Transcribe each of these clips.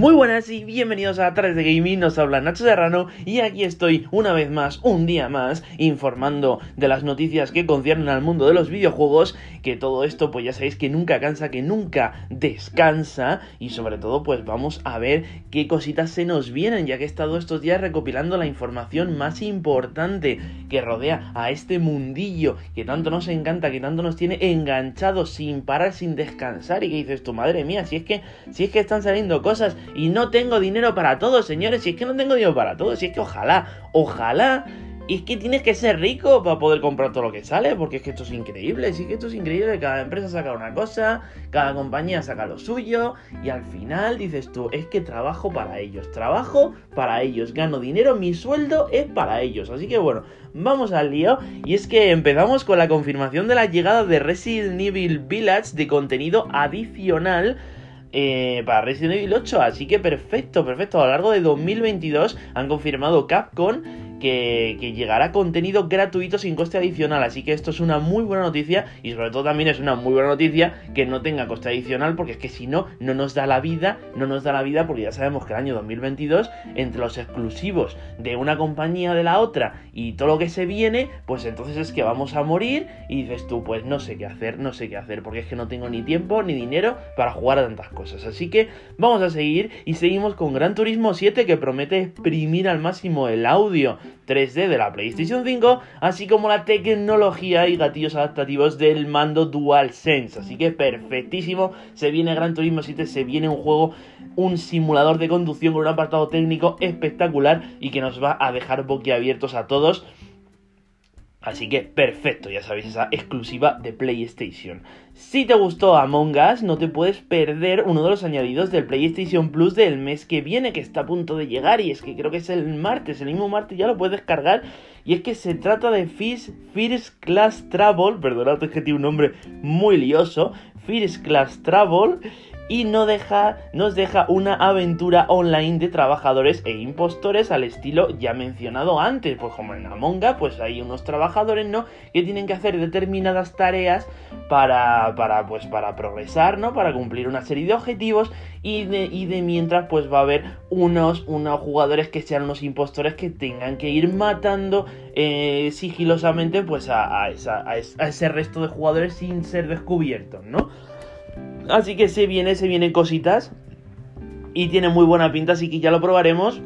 Muy buenas y bienvenidos a Tardes de Gaming, nos habla Nacho Serrano y aquí estoy una vez más, un día más, informando de las noticias que conciernen al mundo de los videojuegos, que todo esto pues ya sabéis que nunca cansa, que nunca descansa y sobre todo pues vamos a ver qué cositas se nos vienen, ya que he estado estos días recopilando la información más importante que rodea a este mundillo que tanto nos encanta, que tanto nos tiene enganchados sin parar, sin descansar y que dices tu madre mía, si es que, si es que están saliendo cosas y no tengo dinero para todo, señores. Si es que no tengo dinero para todo, si es que ojalá, ojalá. Y es que tienes que ser rico para poder comprar todo lo que sale, porque es que esto es increíble, sí que esto es increíble, cada empresa saca una cosa, cada compañía saca lo suyo, y al final dices tú, es que trabajo para ellos, trabajo para ellos, gano dinero, mi sueldo es para ellos. Así que bueno, vamos al lío, y es que empezamos con la confirmación de la llegada de Resident Evil Village de contenido adicional eh, para Resident Evil 8. Así que perfecto, perfecto. A lo largo de 2022 han confirmado Capcom que, llegará contenido gratuito sin coste adicional. Así que esto es una muy buena noticia y sobre todo también es una muy buena noticia que no tenga coste adicional porque es que si no, no nos da la vida, no nos da la vida porque ya sabemos que el año 2022 entre los exclusivos de una compañía de la otra y todo lo que se viene, pues entonces es que vamos a morir y dices tú, pues no sé qué hacer, no sé qué hacer porque es que no tengo ni tiempo ni dinero para jugar a tantas cosas. Así que vamos a seguir y seguimos con Gran Turismo 7 que promete exprimir al máximo el audio 3D de la PlayStation 5, así como la tecnología y gatillos adaptativos del mando DualSense. Así que perfectísimo, se viene Gran Turismo 7, se viene un juego, un simulador de conducción con un apartado técnico espectacular y que nos va a dejar boquiabiertos a todos. Así que perfecto, ya sabéis, esa exclusiva de PlayStation. Si te gustó Among Us, no te puedes perder uno de los añadidos del PlayStation Plus del mes que viene, que está a punto de llegar, y es que creo que es el martes, el mismo martes ya lo puedes descargar, y es que se trata de First Class Travel, perdonad, es que tiene un nombre muy lioso, First Class Travel, y no deja, nos deja una aventura online de trabajadores e impostores al estilo ya mencionado antes, pues como en Among Us, pues hay unos trabajadores, ¿no? Que tienen que hacer determinadas tareas para, para, pues, para progresar, ¿no? Para cumplir una serie de objetivos y de, y de mientras, pues va a haber unos, unos jugadores que sean unos impostores que tengan que ir matando eh, sigilosamente, pues a, a, esa, a ese resto de jugadores sin ser descubiertos, ¿no? Así que se viene, se vienen cositas. Y tiene muy buena pinta, así que ya lo probaremos.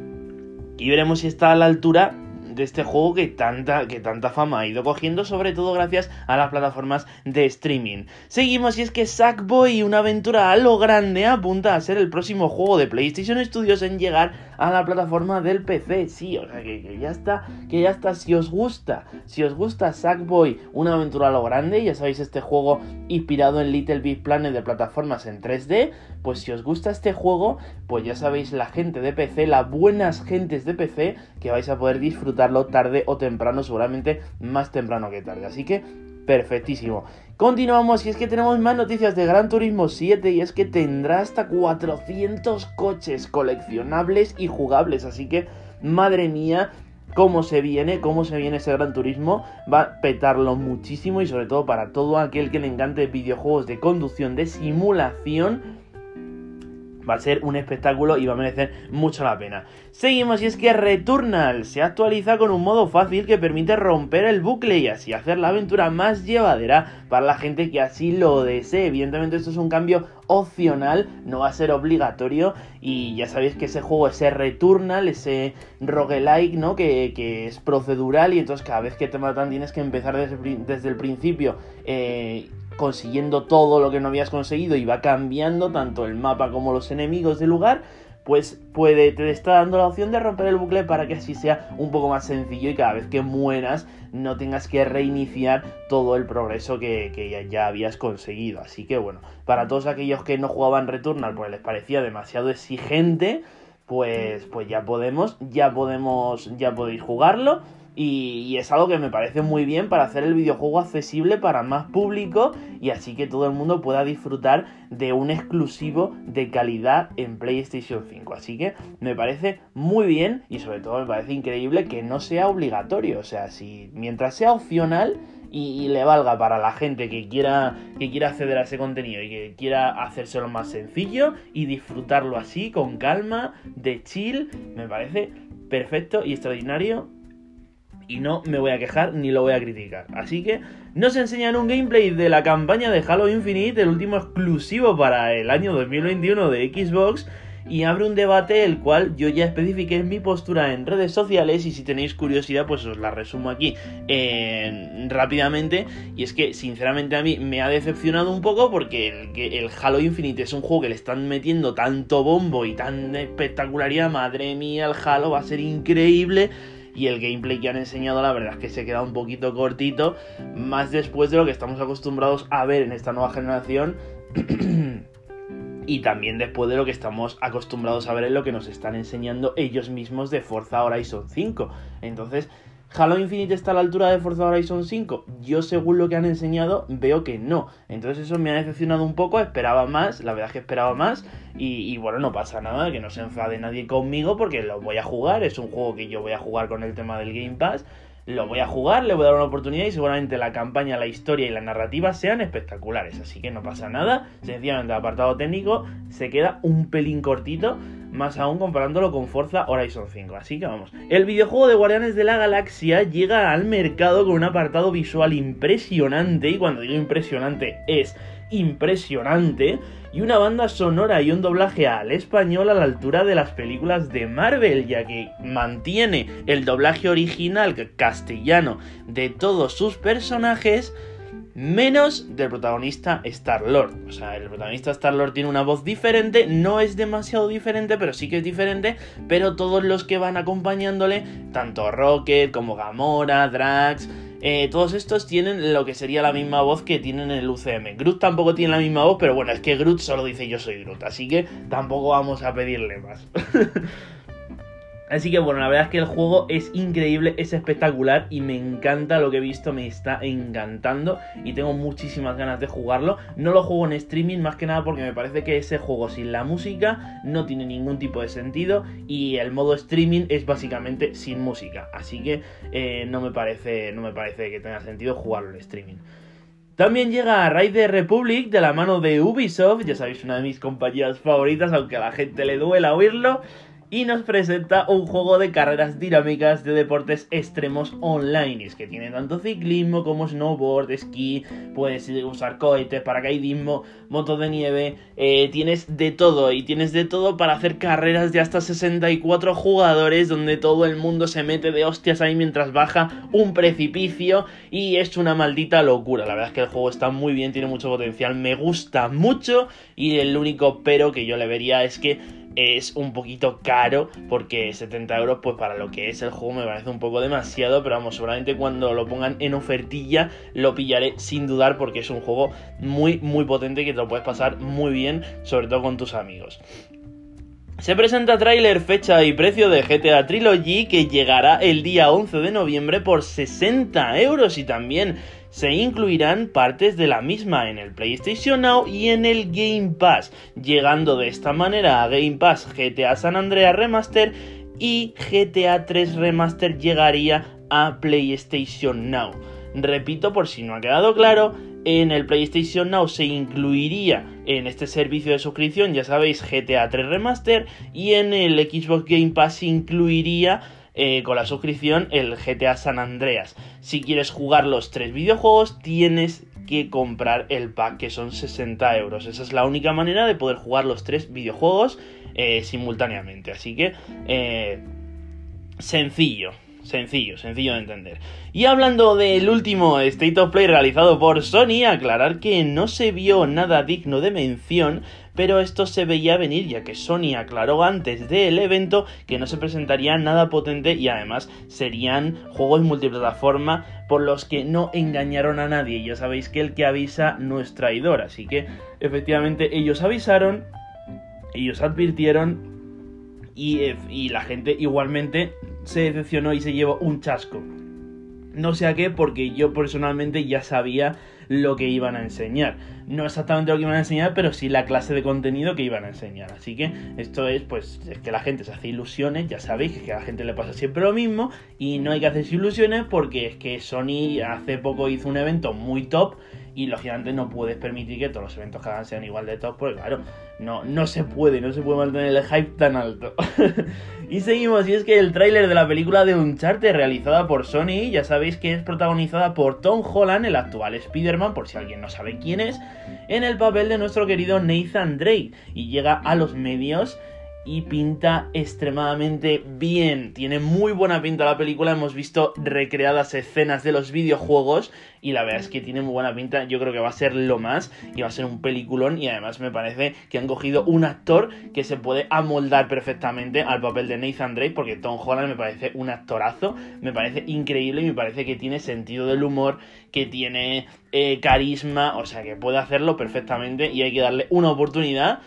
Y veremos si está a la altura de este juego que tanta, que tanta fama ha ido cogiendo, sobre todo gracias a las plataformas de streaming. Seguimos y es que Sackboy, una aventura a lo grande, apunta a ser el próximo juego de PlayStation Studios en llegar a la plataforma del PC. Sí, o sea que, ya está, que ya está. Si os gusta, si os gusta Sackboy, una aventura a lo grande, ya sabéis este juego inspirado en Little Big Planet de plataformas en 3D, pues si os gusta este juego, pues ya sabéis la gente de PC, las buenas gentes de PC, que vais a poder tarde o temprano, seguramente más temprano que tarde. Así que perfectísimo. Continuamos y es que tenemos más noticias de Gran Turismo 7 y es que tendrá hasta 400 coches coleccionables y jugables, así que madre mía, cómo se viene, cómo se viene ese Gran Turismo, va a petarlo muchísimo y sobre todo para todo aquel que le encante videojuegos de conducción de simulación va a ser un espectáculo y va a merecer mucho la pena. Seguimos y es que Returnal se actualiza con un modo fácil que permite romper el bucle y así hacer la aventura más llevadera para la gente que así lo desee. Evidentemente esto es un cambio opcional, no va a ser obligatorio y ya sabéis que ese juego, ese Returnal, ese roguelike, ¿no? Que, que es procedural y entonces cada vez que te matan tienes que empezar desde, el principio. Eh, consiguiendo todo lo que no habías conseguido y va cambiando tanto el mapa como los enemigos del lugar, pues puede, te está dando la opción de romper el bucle para que así sea un poco más sencillo y cada vez que mueras no tengas que reiniciar todo el progreso que, ya, habías conseguido. Así que bueno, para todos aquellos que no jugaban Returnal pues les parecía demasiado exigente, pues, pues ya podemos, ya podemos, ya podéis jugarlo. Y, es algo que me parece muy bien para hacer el videojuego accesible para más público y así que todo el mundo pueda disfrutar de un exclusivo de calidad en PlayStation 5. Así que me parece muy bien y sobre todo me parece increíble que no sea obligatorio. O sea, si mientras sea opcional y, le valga para la gente que quiera, que quiera acceder a ese contenido y que quiera hacérselo más sencillo y disfrutarlo así, con calma, de chill, me parece perfecto y extraordinario y no me voy a quejar ni lo voy a criticar. Así que nos enseñan un gameplay de la campaña de Halo Infinite, el último exclusivo para el año 2021 de Xbox. Y abre un debate el cual yo ya especifiqué mi postura en redes sociales y si tenéis curiosidad pues os la resumo aquí eh, rápidamente y es que sinceramente a mí me ha decepcionado un poco porque el, el Halo Infinite es un juego que le están metiendo tanto bombo y tan espectacularidad, madre mía, el Halo va a ser increíble y el gameplay que han enseñado la verdad es que se queda un poquito cortito, más después de lo que estamos acostumbrados a ver en esta nueva generación. y también después de lo que estamos acostumbrados a ver en lo que nos están enseñando ellos mismos de Forza Horizon 5. Entonces, ¿Halo Infinite está a la altura de Forza Horizon 5? Yo según lo que han enseñado veo que no. Entonces eso me ha decepcionado un poco, esperaba más, la verdad es que esperaba más y, bueno, no pasa nada, que no se enfade nadie conmigo porque lo voy a jugar, es un juego que yo voy a jugar con el tema del Game Pass lo voy a jugar, le voy a dar una oportunidad y seguramente la campaña, la historia y la narrativa sean espectaculares. Así que no pasa nada. Sencillamente el apartado técnico se queda un pelín cortito más aún comparándolo con Forza Horizon 5. Así que vamos. El videojuego de Guardianes de la Galaxia llega al mercado con un apartado visual impresionante, y cuando digo impresionante es impresionante, y una banda sonora y un doblaje al español a la altura de las películas de Marvel, ya que mantiene el doblaje original castellano de todos sus personajes menos del protagonista Star-Lord. O sea, el protagonista Star-Lord tiene una voz diferente, no es demasiado diferente, pero sí que es diferente, pero todos los que van acompañándole, tanto Rocket como Gamora, Drax, eh, todos estos tienen lo que sería la misma voz que tienen en el UCM. Groot tampoco tiene la misma voz, pero bueno, es que Groot solo dice yo soy Groot, así que tampoco vamos a pedirle más. Así que bueno, la verdad es que el juego es increíble, es espectacular y me encanta lo que he visto, me está encantando y tengo muchísimas ganas de jugarlo. No lo juego en streaming más que nada porque me parece que ese juego sin la música no tiene ningún tipo de sentido y el modo streaming es básicamente sin música. Así que eh, no, me parece, no me parece que tenga sentido jugarlo en streaming. También llega Raider Republic de la mano de Ubisoft, ya sabéis, una de mis compañías favoritas, aunque a la gente le duela oírlo y nos presenta un juego de carreras dinámicas de deportes extremos online. Que tiene tanto ciclismo como snowboard, esquí, puedes usar cohetes, paracaidismo, motos de nieve, eh, tienes de todo y tienes de todo para hacer carreras de hasta 64 jugadores donde todo el mundo se mete de hostias ahí mientras baja un precipicio y es una maldita locura. La verdad es que el juego está muy bien, tiene mucho potencial, me gusta mucho y el único pero que yo le vería es que es un poquito caro porque 70 euros pues para lo que es el juego me parece un poco demasiado pero vamos seguramente cuando lo pongan en ofertilla lo pillaré sin dudar porque es un juego muy muy potente que te lo puedes pasar muy bien sobre todo con tus amigos se presenta tráiler, fecha y precio de GTA Trilogy que llegará el día 11 de noviembre por 60 euros y también se incluirán partes de la misma en el PlayStation Now y en el Game Pass, llegando de esta manera a Game Pass GTA San Andreas Remaster y GTA 3 Remaster llegaría a PlayStation Now. Repito por si no ha quedado claro, en el PlayStation Now se incluiría en este servicio de suscripción, ya sabéis, GTA 3 Remaster y en el Xbox Game Pass incluiría eh, con la suscripción el GTA San Andreas. Si quieres jugar los tres videojuegos, tienes que comprar el pack, que son 60 euros. Esa es la única manera de poder jugar los tres videojuegos eh, simultáneamente. Así que, eh, sencillo. Sencillo, sencillo de entender. Y hablando del último State of Play realizado por Sony, aclarar que no se vio nada digno de mención, pero esto se veía venir ya que Sony aclaró antes del evento que no se presentaría nada potente y además serían juegos multiplataforma por los que no engañaron a nadie. Ya sabéis que el que avisa no es traidor, así que efectivamente ellos avisaron, ellos advirtieron y, y la gente igualmente se decepcionó y se llevó un chasco. No sé a qué, porque yo personalmente ya sabía lo que iban a enseñar. No exactamente lo que iban a enseñar, pero sí la clase de contenido que iban a enseñar. Así que esto es, pues, es que la gente se hace ilusiones, ya sabéis que a la gente le pasa siempre lo mismo y no hay que hacerse ilusiones porque es que Sony hace poco hizo un evento muy top y lógicamente no puedes permitir que todos los eventos que hagan sean igual de top, porque claro, no, no se puede, no se puede mantener el hype tan alto. y seguimos, y es que el tráiler de la película de Uncharted realizada por Sony, ya sabéis que es protagonizada por Tom Holland, el actual Spider-Man, por si alguien no sabe quién es, en el papel de nuestro querido Nathan Drake, y llega a los medios y pinta extremadamente bien. Tiene muy buena pinta la película. Hemos visto recreadas escenas de los videojuegos y la verdad es que tiene muy buena pinta. Yo creo que va a ser lo más y va a ser un peliculón y además me parece que han cogido un actor que se puede amoldar perfectamente al papel de Nathan Drake porque Tom Holland me parece un actorazo, me parece increíble y me parece que tiene sentido del humor, que tiene eh, carisma, o sea que puede hacerlo perfectamente y hay que darle una oportunidad.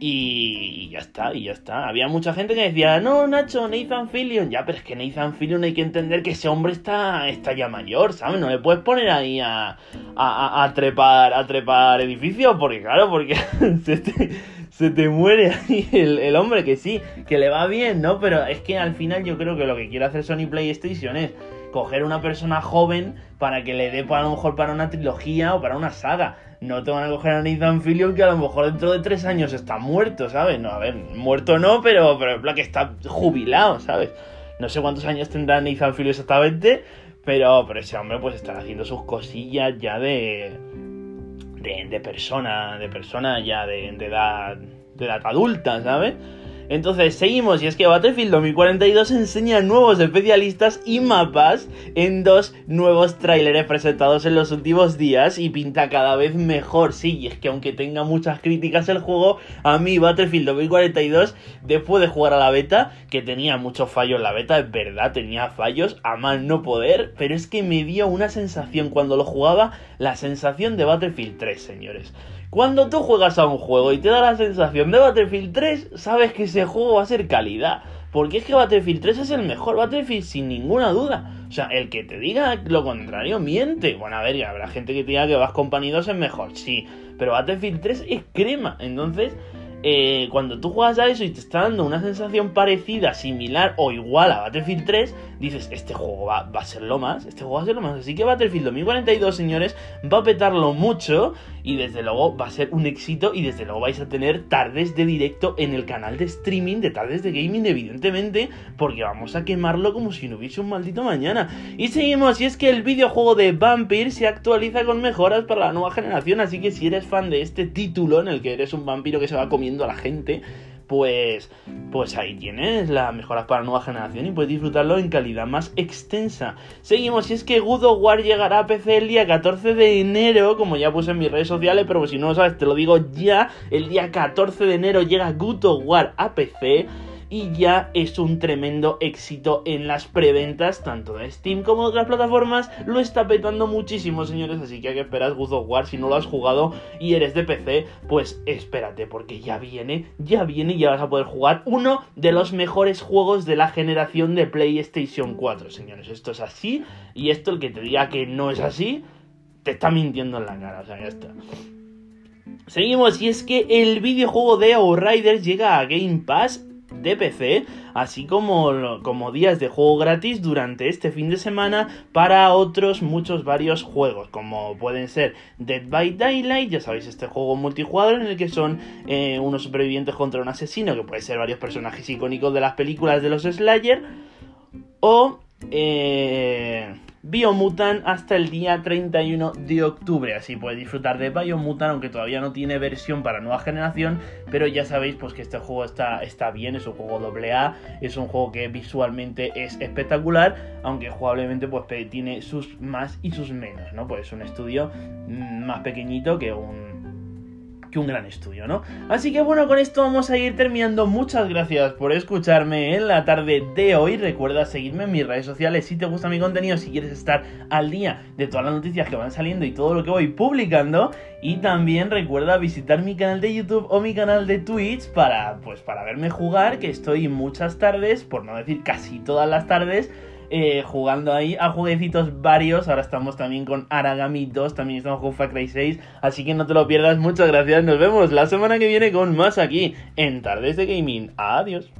Y ya está, y ya está. Había mucha gente que decía, no, Nacho, Nathan Fillion. Ya, pero es que Nathan Fillion hay que entender que ese hombre está, está ya mayor, ¿sabes? No le puedes poner ahí a, a, trepar a trepar edificios, porque claro, porque se, te, se te muere ahí el, el hombre, que sí, que le va bien, ¿no? Pero es que al final yo creo que lo que quiere hacer Sony PlayStation es coger una persona joven para que le dé a lo mejor para una trilogía o para una saga. No te van a coger a Nathan Fillion que a lo mejor dentro de tres años está muerto, ¿sabes? No, a ver, muerto no, pero, pero en que está jubilado, ¿sabes? No sé cuántos años tendrá Nathan Fillion exactamente, pero, pero ese hombre pues está haciendo sus cosillas ya de, de, de persona, de persona ya de, de edad, de edad adulta, ¿sabes? Entonces seguimos y es que Battlefield 2042 enseña nuevos especialistas y mapas en dos nuevos tráileres presentados en los últimos días y pinta cada vez mejor. Sí, y es que aunque tenga muchas críticas el juego, a mí Battlefield 2042 después de jugar a la beta, que tenía muchos fallos la beta, es verdad, tenía fallos a mal no poder, pero es que me dio una sensación cuando lo jugaba, la sensación de Battlefield 3, señores. Cuando tú juegas a un juego y te da la sensación de Battlefield 3, sabes que ese juego va a ser calidad. Porque es que Battlefield 3 es el mejor Battlefield sin ninguna duda. O sea, el que te diga lo contrario miente. Bueno, a ver, ya habrá gente que te diga que Vas Company 2 es mejor, sí. Pero Battlefield 3 es crema. Entonces, eh, cuando tú juegas a eso y te está dando una sensación parecida, similar o igual a Battlefield 3, dices, este juego va, a ser lo más, este juego va a ser lo más. Así que Battlefield 2042, señores, va a petarlo mucho y desde luego va a ser un éxito y desde luego vais a tener tardes de directo en el canal de streaming de tardes de gaming, evidentemente, porque vamos a quemarlo como si no hubiese un maldito mañana. Y seguimos, y es que el videojuego de Vampire se actualiza con mejoras para la nueva generación, así que si eres fan de este título en el que eres un vampiro que se va comiendo a la gente, pues, pues ahí tienes las mejoras para la nueva generación y puedes disfrutarlo en calidad más extensa. Seguimos, y es que God War llegará a PC el día 14 de enero, como ya puse en mis redes sociales, pero si no lo sabes, te lo digo ya, el día 14 de enero llega God War a PC y ya es un tremendo éxito en las preventas, tanto de Steam como de otras plataformas. Lo está petando muchísimo, señores, así que hay que esperar God of War. Si no lo has jugado y eres de PC, pues espérate, porque ya viene, ya viene y ya vas a poder jugar uno de los mejores juegos de la generación de PlayStation 4, señores. Esto es así, y esto el que te diga que no es así, te está mintiendo en la cara, o sea, ya está. Seguimos, y es que el videojuego de Outriders llega a Game Pass de PC, así como, como días de juego gratis durante este fin de semana para otros muchos varios juegos, como pueden ser Dead by Daylight, ya sabéis, este juego multijugador en el que son eh, unos supervivientes contra un asesino, que puede ser varios personajes icónicos de las películas de los Slayer, o... Eh, Biomutant hasta el día 31 de octubre. Así puedes disfrutar de Biomutant, aunque todavía no tiene versión para nueva generación. Pero ya sabéis pues que este juego está, está bien, es un juego AA, es un juego que visualmente es espectacular, aunque jugablemente pues tiene sus más y sus menos, ¿no? Pues es un estudio mm, más pequeñito que un que un gran estudio, ¿no? Así que bueno, con esto vamos a ir terminando. Muchas gracias por escucharme en la tarde de hoy. Recuerda seguirme en mis redes sociales si te gusta mi contenido, si quieres estar al día de todas las noticias que van saliendo y todo lo que voy publicando. Y también recuerda visitar mi canal de YouTube o mi canal de Twitch para, pues, para verme jugar, que estoy muchas tardes, por no decir casi todas las tardes, eh, jugando ahí a jueguecitos varios. Ahora estamos también con Aragami 2, también estamos con Far Cry 6. Así que no te lo pierdas. Muchas gracias. Nos vemos la semana que viene con más aquí en Tardes de Gaming. Adiós.